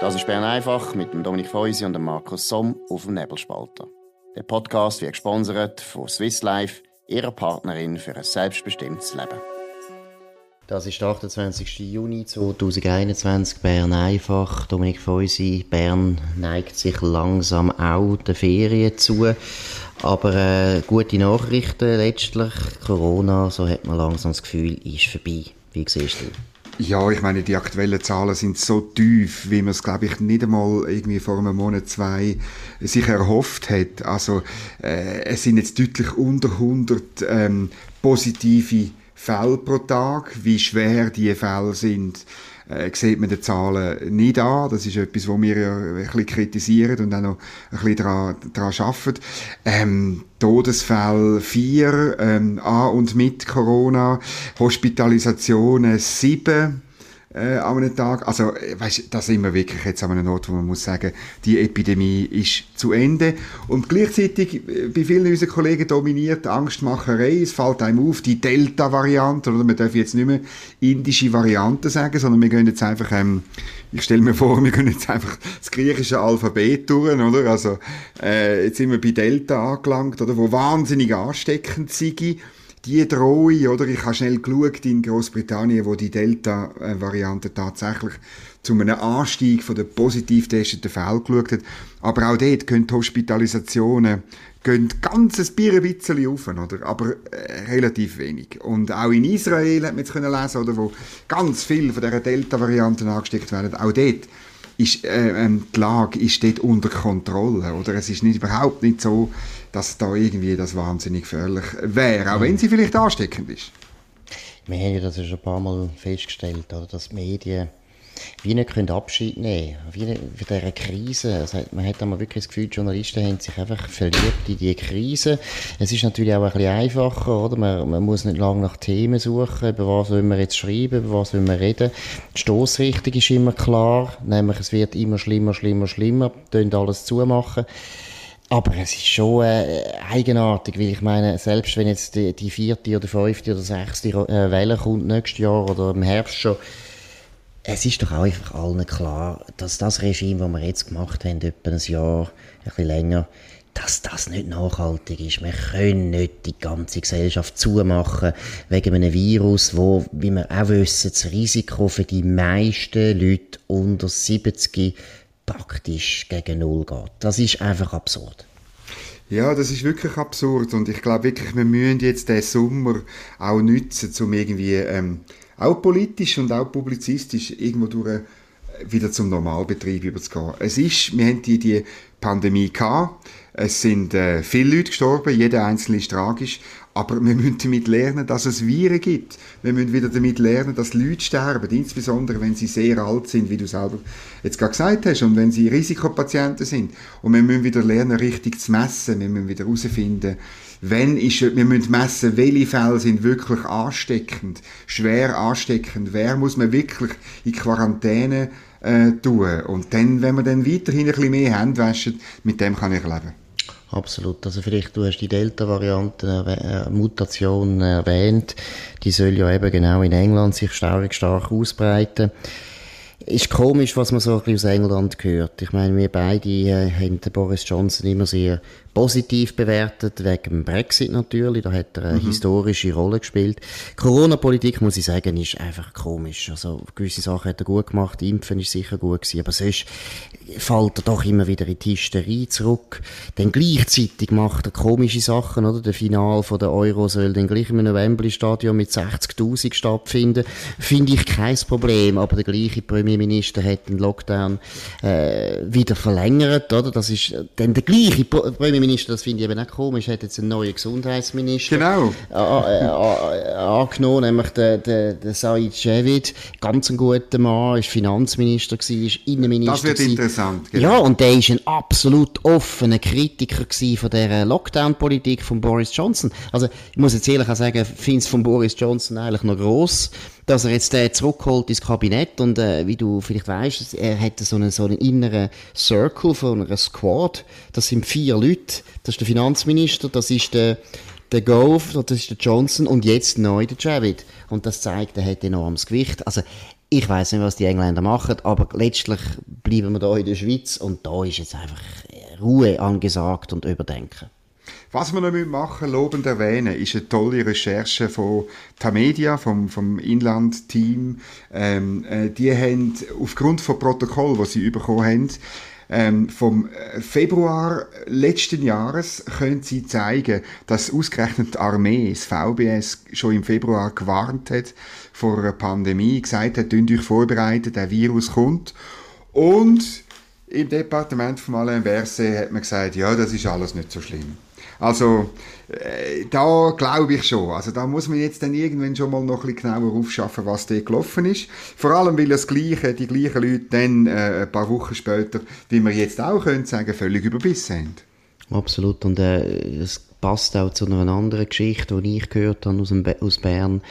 Das ist Bern einfach mit dem Dominik Feusi und dem Markus Somm auf dem Nebelspalter. Der Podcast wird gesponsert von Swiss Life, ihrer Partnerin für ein selbstbestimmtes Leben. Das ist der 28. Juni 2021, Bern einfach. Dominik Feusi, Bern neigt sich langsam auch der Ferien zu. Aber äh, gute Nachrichten letztlich. Corona, so hat man langsam das Gefühl, ist vorbei. Wie siehst du? Ja, ich meine, die aktuellen Zahlen sind so tief, wie man es, glaube ich, nicht einmal irgendwie vor einem Monat, zwei sich erhofft hat. Also, äh, es sind jetzt deutlich unter 100 ähm, positive Fälle pro Tag. Wie schwer diese Fälle sind, äh, sieht man den Zahlen nicht an. Das ist etwas, wo wir ja ein bisschen kritisieren und auch noch ein bisschen daran, daran arbeiten. Ähm, Todesfälle 4 ähm, an und mit Corona, Hospitalisationen 7 äh, an einem Tag. Also, äh, weißt, da sind wir wirklich jetzt an einem Ort, wo man muss sagen, die Epidemie ist zu Ende. Und gleichzeitig äh, bei vielen unserer Kollegen dominiert Angstmacherei. Es fällt einem auf, die Delta-Variante, oder man darf jetzt nicht mehr indische Variante sagen, sondern wir gehen jetzt einfach, ähm, ich stelle mir vor, wir gehen jetzt einfach das griechische Alphabet durch, oder? Also, äh, jetzt sind wir bei Delta angelangt, oder? Wo wahnsinnig ansteckend sind die Drohung, oder? Ich habe schnell geschaut in Großbritannien, wo die Delta-Variante tatsächlich zu einem Anstieg von der positiv testeten Fälle geschaut hat. Aber auch dort können die Hospitalisationen gehen ganz ein bisschen auf, oder? aber äh, relativ wenig. Und auch in Israel hat man können lesen, oder, wo ganz viele von dieser Delta-Varianten angesteckt werden. Auch dort ist äh, ähm, die Lage ist dort unter Kontrolle. Oder? Es ist nicht, überhaupt nicht so, dass da irgendwie das wahnsinnig gefährlich wäre, auch wenn sie vielleicht ansteckend ist. Wir haben ja das ja schon ein paar Mal festgestellt, oder, dass die Medien wie nicht können Abschied nehmen wie für diese Krise. Also man hat einmal wirklich das Gefühl, die Journalisten haben sich einfach verliebt in diese Krise. Es ist natürlich auch ein bisschen einfacher, oder? Man, man muss nicht lange nach Themen suchen, über was will man jetzt schreiben, über was will man reden. Die Stoßrichtung ist immer klar, nämlich es wird immer schlimmer, schlimmer, schlimmer, tönt alles zumachen. Aber es ist schon äh, eigenartig, weil ich meine, selbst wenn jetzt die, die vierte oder fünfte oder sechste äh, Welle kommt nächstes Jahr oder im Herbst schon, es ist doch auch einfach allen klar, dass das Regime, das wir jetzt gemacht haben, etwa ein Jahr, ein bisschen länger, dass das nicht nachhaltig ist. Wir können nicht die ganze Gesellschaft zumachen wegen einem Virus, wo, wie wir auch wissen, das Risiko für die meisten Leute unter 70 praktisch gegen Null geht. Das ist einfach absurd. Ja, das ist wirklich absurd und ich glaube wirklich, wir müssen jetzt den Sommer auch nutzen, um irgendwie ähm, auch politisch und auch publizistisch irgendwo durch äh, wieder zum Normalbetrieb überzugehen. Es ist, wir haben die, die Pandemie gehabt, es sind äh, viele Leute gestorben, jeder einzelne ist tragisch, aber wir müssen damit lernen, dass es Viren gibt. Wir müssen wieder damit lernen, dass Leute sterben, insbesondere wenn sie sehr alt sind, wie du selber jetzt gerade gesagt hast, und wenn sie Risikopatienten sind. Und wir müssen wieder lernen, richtig zu messen. Wir müssen wieder herausfinden, wenn ist, wir müssen messen, welche Fälle sind wirklich ansteckend, schwer ansteckend, wer muss man wirklich in Quarantäne äh, tun. Und dann, wenn wir dann weiterhin ein bisschen mehr Hände waschen, mit dem kann ich leben. Absolut. Also vielleicht, du hast die Delta-Variante, äh, Mutation erwähnt. Die soll ja eben genau in England sich stark, stark ausbreiten. Ist komisch, was man so ein bisschen aus England hört. Ich meine, wir beide äh, haben Boris Johnson immer sehr positiv bewertet, wegen dem Brexit natürlich. Da hat er eine mhm. historische Rolle gespielt. Corona-Politik, muss ich sagen, ist einfach komisch. Also, gewisse Sachen hat er gut gemacht, Impfen ist sicher gut gewesen, aber sonst fällt er doch immer wieder in die Hysterie zurück. Dann gleichzeitig macht er komische Sachen, oder? Der Final von der Euro soll dann gleich im Wembley-Stadion mit 60.000 stattfinden. Finde ich kein Problem, aber der gleiche Premierminister hat den Lockdown äh, wieder verlängert, oder? Das ist dann der gleiche Premierminister das finde ich eben auch komisch, hat jetzt einen neuen Gesundheitsminister genau. angenommen, nämlich der, der, der Said Javid, ganz ein guter Mann, ist Finanzminister gewesen, ist Innenminister Das wird gewesen. interessant. Genau. Ja, und der ist ein absolut offener Kritiker gewesen von der Lockdown-Politik von Boris Johnson. Also, ich muss jetzt ehrlich sagen, ich finde es von Boris Johnson eigentlich noch gross, dass er jetzt äh, zurückholt ins Kabinett und äh, wie du vielleicht weißt, er hat so einen, so einen inneren Circle von einer Squad. Das sind vier Leute. Das ist der Finanzminister, das ist der der Gove, das ist der Johnson und jetzt neu der Javid. Und das zeigt, er hat enormes Gewicht. Also, ich weiß nicht, was die Engländer machen, aber letztlich bleiben wir da in der Schweiz und da ist jetzt einfach Ruhe angesagt und überdenken. Was wir noch machen lobend erwähnen, ist eine tolle Recherche von Tamedia, vom, vom Inland-Team. Ähm, äh, die haben aufgrund von Protokoll, das sie bekommen haben, ähm, vom äh, Februar letzten Jahres können sie zeigen, dass ausgerechnet die Armee, das VBS, schon im Februar gewarnt hat vor einer Pandemie, gesagt hat, euch vorbereiten, der Virus kommt. Und im Departement von Alain Berset hat man gesagt, ja, das ist alles nicht so schlimm. Also, äh, da glaube ich schon. Also, da muss man jetzt dann irgendwann schon mal noch ein bisschen genauer aufschaffen, was da gelaufen ist. Vor allem, weil das Gleiche, die gleichen Leute dann äh, ein paar Wochen später, wie wir jetzt auch können sagen, völlig überbissen haben. Absolut. Und äh, es passt auch zu einer anderen Geschichte, die ich gehört habe aus, dem aus Bern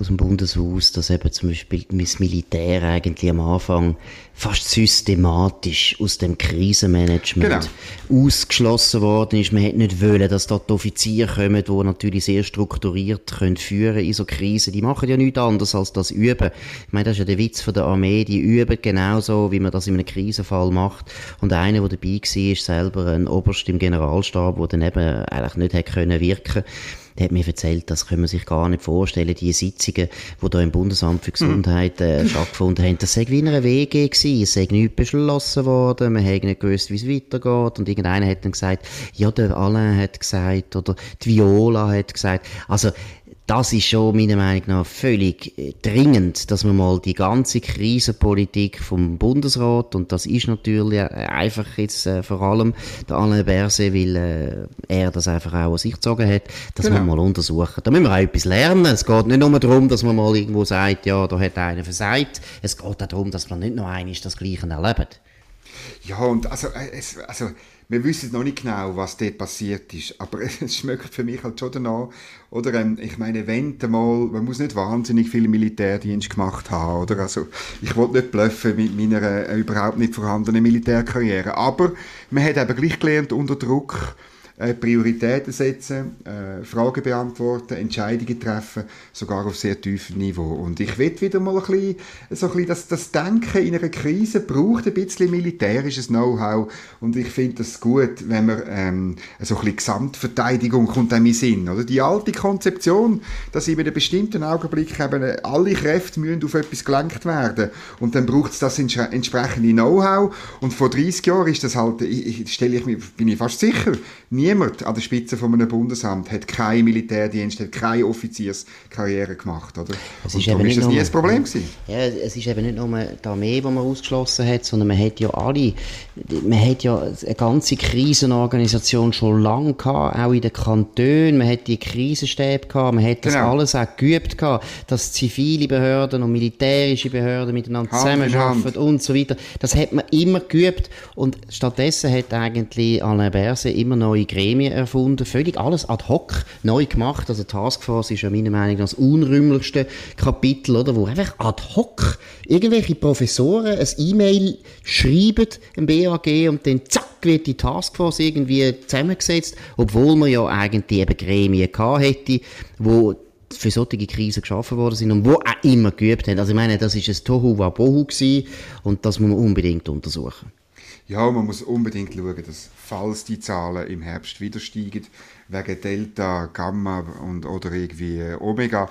aus dem Bundeshaus, dass eben zum Beispiel das Militär eigentlich am Anfang fast systematisch aus dem Krisenmanagement genau. ausgeschlossen worden ist. Man hätte nicht wollen, dass dort Offiziere kommen, die natürlich sehr strukturiert können führen in so Krisen. Die machen ja nichts anderes als das üben. Ich meine, das ist ja der Witz von der Armee. Die üben genauso, wie man das in einem Krisenfall macht. Und einer, der dabei war, ist selber ein Oberst im Generalstab, der dann eben eigentlich nicht hätte können wirken der hat mir erzählt, das können wir sich gar nicht vorstellen, die Sitzungen, die da im Bundesamt für Gesundheit äh, stattgefunden haben, das sei wie in einer WG gewesen, es sei nichts beschlossen worden, man hätte nicht gewusst, wie es weitergeht. Und irgendeiner hat dann gesagt, ja, der Alain hat gesagt oder die Viola hat gesagt, also das ist schon meiner Meinung nach völlig äh, dringend, dass man mal die ganze Krisenpolitik vom Bundesrat, und das ist natürlich äh, einfach jetzt äh, vor allem der Alain Berset, weil äh, er das einfach auch an sich gezogen hat, dass genau. man mal untersuchen. Da müssen wir auch etwas lernen. Es geht nicht nur darum, dass man mal irgendwo sagt, ja, da hat einer versagt. Es geht auch darum, dass man nicht noch einmal das Gleiche erlebt. Ja, und also, es, also wir wissen noch nicht genau, was dort passiert ist, aber es schmeckt für mich halt schon danach. Oder ähm, ich meine, wenn mal, man muss nicht wahnsinnig viel Militärdienst gemacht haben, oder? Also ich wollte nicht bluffen mit meiner äh, überhaupt nicht vorhandenen Militärkarriere, aber man hat eben gleich gelernt, unter Druck äh, Prioritäten setzen, äh, Fragen beantworten, Entscheidungen treffen, sogar auf sehr tiefem Niveau. Und ich will wieder mal ein bisschen, so ein bisschen das, das Denken in einer Krise braucht ein bisschen militärisches Know-how und ich finde das gut, wenn man ähm, so ein bisschen Gesamtverteidigung kommt einem in Sinn. Oder? Die alte Konzeption, dass in einem bestimmten Augenblick eben alle Kräfte müssen auf etwas gelenkt werden und dann braucht es das entsprechende Know-how und vor 30 Jahren ist das halt, ich, ich, stelle ich mir, bin ich fast sicher, nie niemand an der Spitze von einem Bundesamt hat keinen Militärdienst, hat keine Offizierskarriere gemacht, oder? Es ist, eben ist das nie ein Problem gewesen. Ja, es ist eben nicht nur die Armee, die man ausgeschlossen hat, sondern man hat ja alle, man hat ja eine ganze Krisenorganisation schon lange gehabt, auch in den Kantonen, man hat die Krisenstäbe gehabt, man hat das genau. alles auch geübt gehabt, dass zivile Behörden und militärische Behörden miteinander zusammenarbeiten und so weiter. Das hat man immer geübt und stattdessen hat eigentlich Alain Berset immer neue Gremien Gremien erfunden, völlig alles ad hoc neu gemacht. Also Taskforce ist ja meiner Meinung nach das unrühmlichste Kapitel, oder, wo einfach ad hoc irgendwelche Professoren ein E-Mail schreiben im BAG und dann zack wird die Taskforce irgendwie zusammengesetzt, obwohl man ja eigentlich eben Gremien gehabt hätte, wo für solche Krisen geschaffen worden sind und wo auch immer geübt haben. Also ich meine, das ist ein Tohu Wabohu gewesen und das muss man unbedingt untersuchen. Ja, man muss unbedingt schauen, dass falls die Zahlen im Herbst wieder steigen, wegen Delta, Gamma und, oder irgendwie Omega,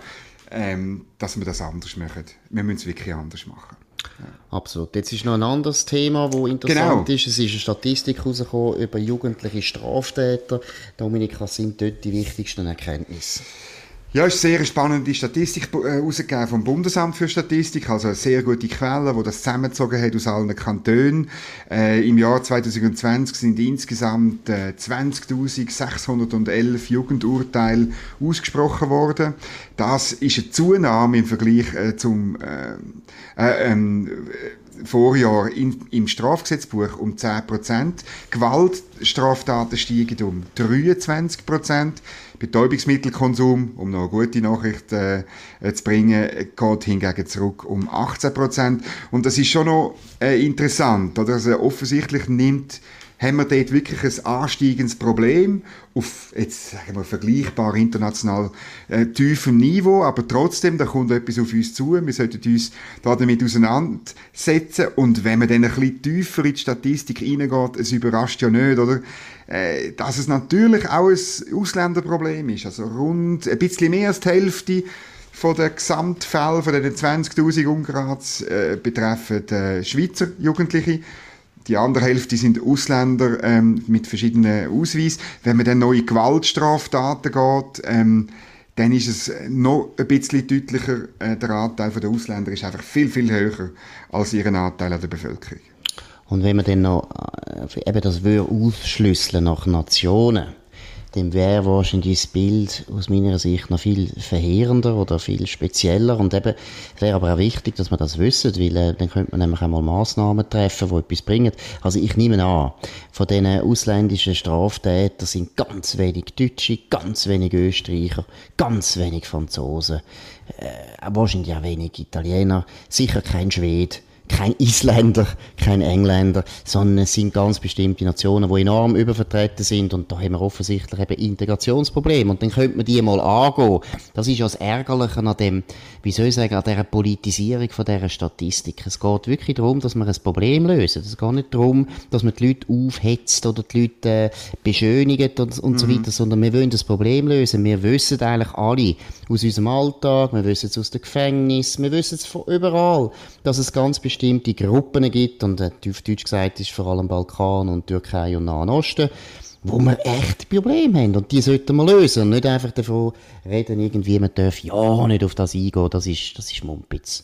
ähm, dass wir das anders machen. Wir müssen es wirklich anders machen. Ja. Absolut. Jetzt ist noch ein anderes Thema, das interessant genau. ist. Es ist eine Statistik herausgekommen über jugendliche Straftäter. Dominik, was sind dort die wichtigsten Erkenntnisse? Ja, ist eine sehr spannende Statistik äh, vom Bundesamt für Statistik, also eine sehr gute Quelle, wo das zusammengezogen hat aus allen Kantonen. Äh, Im Jahr 2020 sind insgesamt äh, 20.611 Jugendurteile ausgesprochen worden. Das ist eine Zunahme im Vergleich äh, zum äh, äh, ähm, Vorjahr in, im Strafgesetzbuch um 10%. Gewaltstraftaten steigen um 23%. Betäubungsmittelkonsum, um noch eine gute Nachricht äh, zu bringen, geht hingegen zurück um 18 Und das ist schon noch äh, interessant. Oder? Also offensichtlich nimmt haben wir dort wirklich ein ansteigendes Problem auf, jetzt sagen wir, vergleichbar international äh, tiefem Niveau, aber trotzdem, da kommt etwas auf uns zu, wir sollten uns da damit auseinandersetzen. Und wenn man dann ein bisschen tiefer in die Statistik reingeht, es überrascht ja nicht, oder? Äh, dass es natürlich auch ein Ausländerproblem ist, also rund ein bisschen mehr als die Hälfte von den Gesamtfällen, von den 20.000 Ungrats äh, betreffen äh, Schweizer Jugendliche die andere Hälfte sind Ausländer ähm, mit verschiedenen Ausweisen. Wenn man dann neue Gewaltstraftaten geht, ähm, dann ist es noch ein bisschen deutlicher, äh, der Anteil der Ausländer ist einfach viel, viel höher als ihren Anteil an der Bevölkerung. Und wenn man dann noch äh, eben das aufschlüsseln nach Nationen, dann wäre wahrscheinlich das Bild aus meiner Sicht noch viel verheerender oder viel spezieller. Und eben, es wäre aber auch wichtig, dass man das wissen, weil äh, dann könnte man nämlich einmal Massnahmen treffen, die etwas bringen. Also ich nehme an, von diesen ausländischen Straftätern sind ganz wenig Deutsche, ganz wenig Österreicher, ganz wenig Franzosen, äh, wahrscheinlich auch wenig Italiener, sicher kein Schwede kein Isländer, kein Engländer, sondern es sind ganz bestimmte Nationen, die enorm übervertreten sind und da haben wir offensichtlich eben Integrationsprobleme und dann könnte man die mal angehen. Das ist ja das Ärgerliche an dem, wie soll ich sagen, an dieser Politisierung von dieser Statistik. Es geht wirklich darum, dass wir ein Problem lösen. Es geht nicht darum, dass man die Leute aufhetzt oder die Leute äh, beschönigt und, und mhm. so weiter, sondern wir wollen das Problem lösen. Wir wissen eigentlich alle aus unserem Alltag, wir wissen es aus dem Gefängnis, wir wissen es von überall, dass es ganz bestimmte bestimmte Gruppen gibt, und auf Deutsch gesagt ist vor allem Balkan und Türkei und Nahen Osten, wo wir echt Probleme haben. Und die sollten wir lösen. Und nicht einfach davon reden, irgendwie, man darf ja nicht auf das eingehen. Das ist, das ist Mumpitz.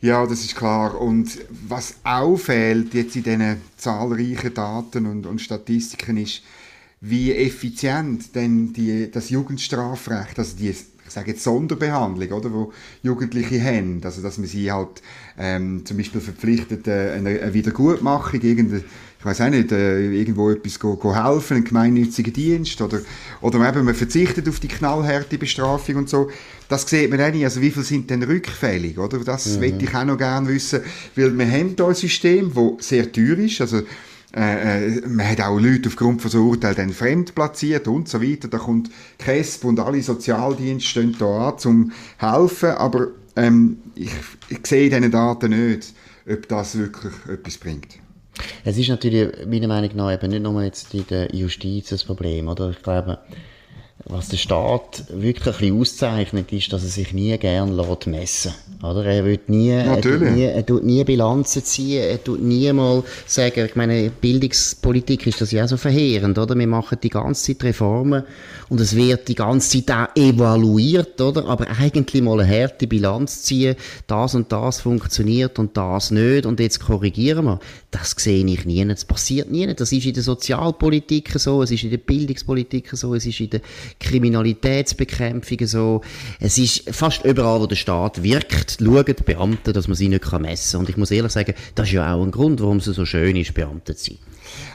Ja, das ist klar. Und was auffällt jetzt in diesen zahlreichen Daten und, und Statistiken ist, wie effizient denn die, das Jugendstrafrecht, also die ich sage jetzt Sonderbehandlung, oder, wo Jugendliche haben, also dass man sie halt ähm, zum Beispiel verpflichtet, äh, eine, eine Wiedergutmachung, irgendeine, ich weiß auch nicht, äh, irgendwo etwas go, go helfen, einen gemeinnützigen Dienst, oder, oder eben man verzichtet auf die knallharte Bestrafung und so. Das sieht man auch nicht, also wie viel sind denn rückfällig, oder? Das mhm. möchte ich auch noch gerne wissen, weil wir haben hier ein System, das sehr teuer ist, also äh, äh, man hat auch Leute aufgrund von so Urteilen dann fremd platziert und so weiter. Da kommt KESP und alle Sozialdienste stehen da an, zum helfen, aber ähm, ich, ich sehe diesen Daten nicht, ob das wirklich etwas bringt. Es ist natürlich meiner Meinung nach eben nicht nur jetzt in der Justiz das Problem, oder? Ich glaube, was der Staat wirklich ein bisschen auszeichnet, ist, dass er sich nie gern lässt messen oder? Er wird nie, er tut nie, er tut nie Bilanzen ziehen, er tut nie mal sagen, ich meine, Bildungspolitik ist das ja so verheerend, oder? Wir machen die ganze Zeit Reformen und es wird die ganze Zeit auch evaluiert, oder? Aber eigentlich mal eine harte Bilanz ziehen, das und das funktioniert und das nicht und jetzt korrigieren wir. Das sehe ich nie, das passiert nie. Das ist in der Sozialpolitik so, es ist in der Bildungspolitik so, es ist in der Kriminalitätsbekämpfung so. Es ist fast überall, wo der Staat wirkt, schauen die Beamten, dass man sie nicht messen kann. Und ich muss ehrlich sagen, das ist ja auch ein Grund, warum es so schön ist, Beamte zu sein.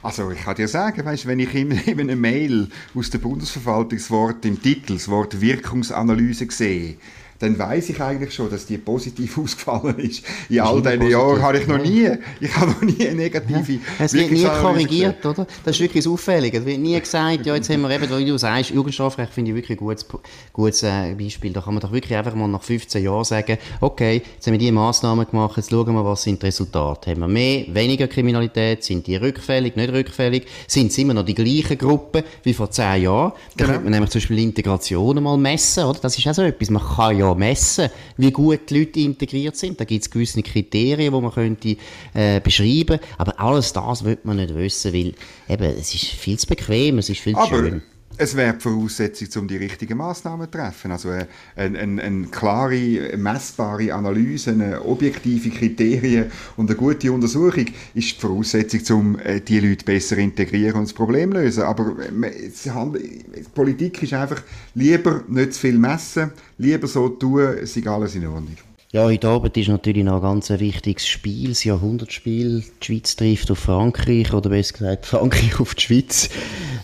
Also ich kann dir sagen, weißt, wenn ich in, in einer Mail aus der Bundesverwaltungswort im Titel das Wort Wirkungsanalyse sehe, dann weiß ich eigentlich schon, dass die positiv ausgefallen ist. In all diesen Jahren habe ich noch nie, ich habe noch nie eine negative ja. Es wird nie korrigiert, gesehen. oder? Das ist wirklich das Auffällige. Es wird nie gesagt, ja, jetzt haben wir eben, wie du sagst, Jugendstrafrecht finde ich wirklich ein gutes, gutes äh, Beispiel. Da kann man doch wirklich einfach mal nach 15 Jahren sagen, okay, jetzt haben wir diese Massnahmen gemacht, jetzt schauen wir, was sind die Resultate. Haben wir mehr, weniger Kriminalität, sind die rückfällig, nicht rückfällig, sind es immer noch die gleichen Gruppen wie vor 10 Jahren? Da genau. könnte man nämlich zum Beispiel Integration mal messen, oder? Das ist auch so etwas. Man kann ja messen, wie gut die Leute integriert sind. Da gibt es gewisse Kriterien, die man könnte äh, beschreiben. Aber alles das wird man nicht wissen, weil eben, es ist viel zu bequem, es ist viel zu schön. Es wäre die Voraussetzung, um die richtigen Massnahmen zu treffen. Also eine, eine, eine klare, messbare Analyse, eine objektive Kriterien und eine gute Untersuchung ist die Voraussetzung, um äh, die Leute besser integrieren und das Problem lösen. Aber die Politik ist einfach lieber nicht zu viel messen, lieber so tun, es ist alles in Ordnung. Ja, heute Abend ist natürlich noch ein ganz wichtiges Spiel, das Jahrhundertspiel. Die Schweiz trifft auf Frankreich, oder besser gesagt Frankreich auf die Schweiz.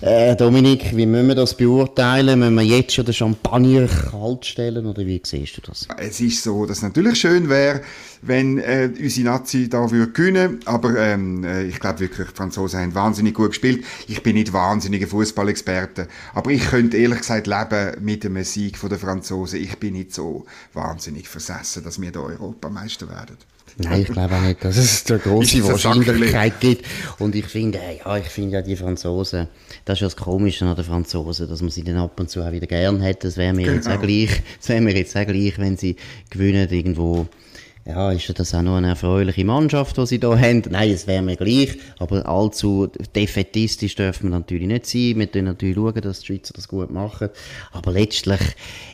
Äh, Dominik, wie müssen wir das beurteilen? Müssen wir jetzt schon den Champagner kalt stellen, oder wie siehst du das? Es ist so, dass es natürlich schön wäre, wenn äh, unsere Nazi da würde gewinnen, aber ähm, äh, ich glaube wirklich, die Franzosen haben wahnsinnig gut gespielt. Ich bin nicht wahnsinniger Fußballexperte, aber ich könnte ehrlich gesagt leben mit dem Sieg der Franzosen. Ich bin nicht so wahnsinnig versessen, dass wir da Europameister werden. Nein, ich glaube auch nicht, dass es da große Wahrscheinlichkeit gibt. Und ich finde, ja, ich finde ja die Franzosen, das ist ja das Komische an den Franzosen, dass man sie dann ab und zu auch wieder gern hätte. Das wäre mir genau. jetzt auch gleich, das wäre mir jetzt auch gleich, wenn sie gewinnen irgendwo ja, ist das auch noch eine erfreuliche Mannschaft, die sie da haben? Nein, es wäre mir gleich, aber allzu defetistisch dürfen wir natürlich nicht sein. Wir müssen natürlich schauen, dass die Schweizer das gut machen. Aber letztlich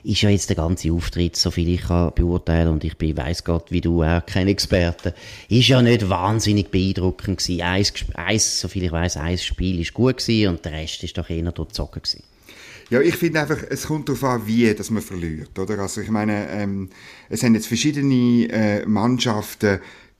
ist ja jetzt der ganze Auftritt, so viel ich kann beurteilen, und ich bin, weiss Gott, wie du auch kein Experte, ist ja nicht wahnsinnig beeindruckend gewesen. Eins, eins, so viel ich weiß, ein Spiel ist gut gewesen und der Rest ist doch eher durchzogen gewesen. Ja, ich finde einfach, es kommt darauf an, wie dass man verliert, oder? Also ich meine, ähm, es sind jetzt verschiedene äh, Mannschaften,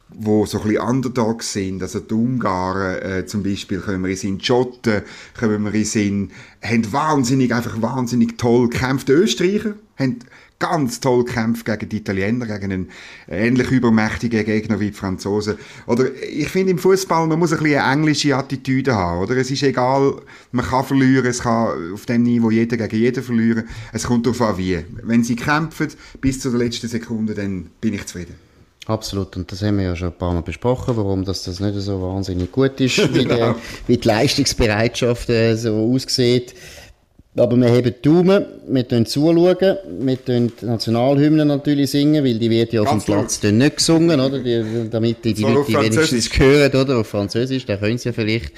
wo so ein bisschen Underdogs sind, also die Ungarn äh, zum Beispiel, können wir in Sinn, Schotten können wir in Sinn, haben wahnsinnig, einfach wahnsinnig toll gekämpft. Österreicher haben ganz toll gekämpft gegen die Italiener, gegen einen ähnlich übermächtigen Gegner wie die Franzosen. Oder ich finde im Fußball, man muss ein bisschen eine englische Attitüde haben, oder? Es ist egal, man kann verlieren, es kann auf dem Niveau jeder gegen jeden verlieren. Es kommt darauf an, wie. Wenn sie kämpfen bis zur letzten Sekunde, dann bin ich zufrieden. Absolut, und das haben wir ja schon ein paar Mal besprochen, warum das, das nicht so wahnsinnig gut ist, wie, genau. die, wie die Leistungsbereitschaft äh, so aussieht. Aber wir haben die Daumen, wir schauen zuschauen, wir singen die Nationalhymne natürlich singen, weil die wird ja auf dem Platz dann nicht gesungen, oder? Die, damit die, die Leute wenigstens hören, oder? Auf Französisch, da können sie ja vielleicht.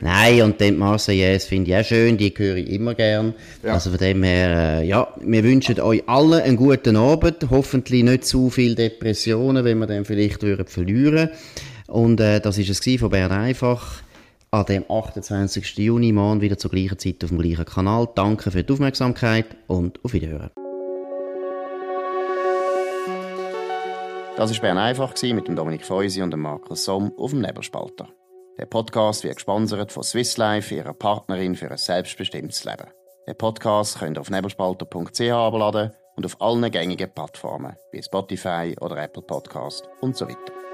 Nein, und dann die Marseillaise finde ich auch schön, die höre ich immer gern. Ja. Also von dem her, äh, ja, wir wünschen euch allen einen guten Abend, hoffentlich nicht zu viel Depressionen, wenn wir dann vielleicht würden verlieren. Und äh, das ist es von Bern einfach an dem 28. Juni, morgen wieder zur gleichen Zeit auf dem gleichen Kanal. Danke für die Aufmerksamkeit und auf Wiederhören. Das war Bern einfach mit Dominik Feusi und dem Markus Somm auf dem Nebelspalter. Der Podcast wird gesponsert von Swiss Life, ihrer Partnerin für ein selbstbestimmtes Leben. Den Podcast könnt ihr auf nebelspalter.ch abladen und auf allen gängigen Plattformen wie Spotify oder Apple Podcast und so weiter.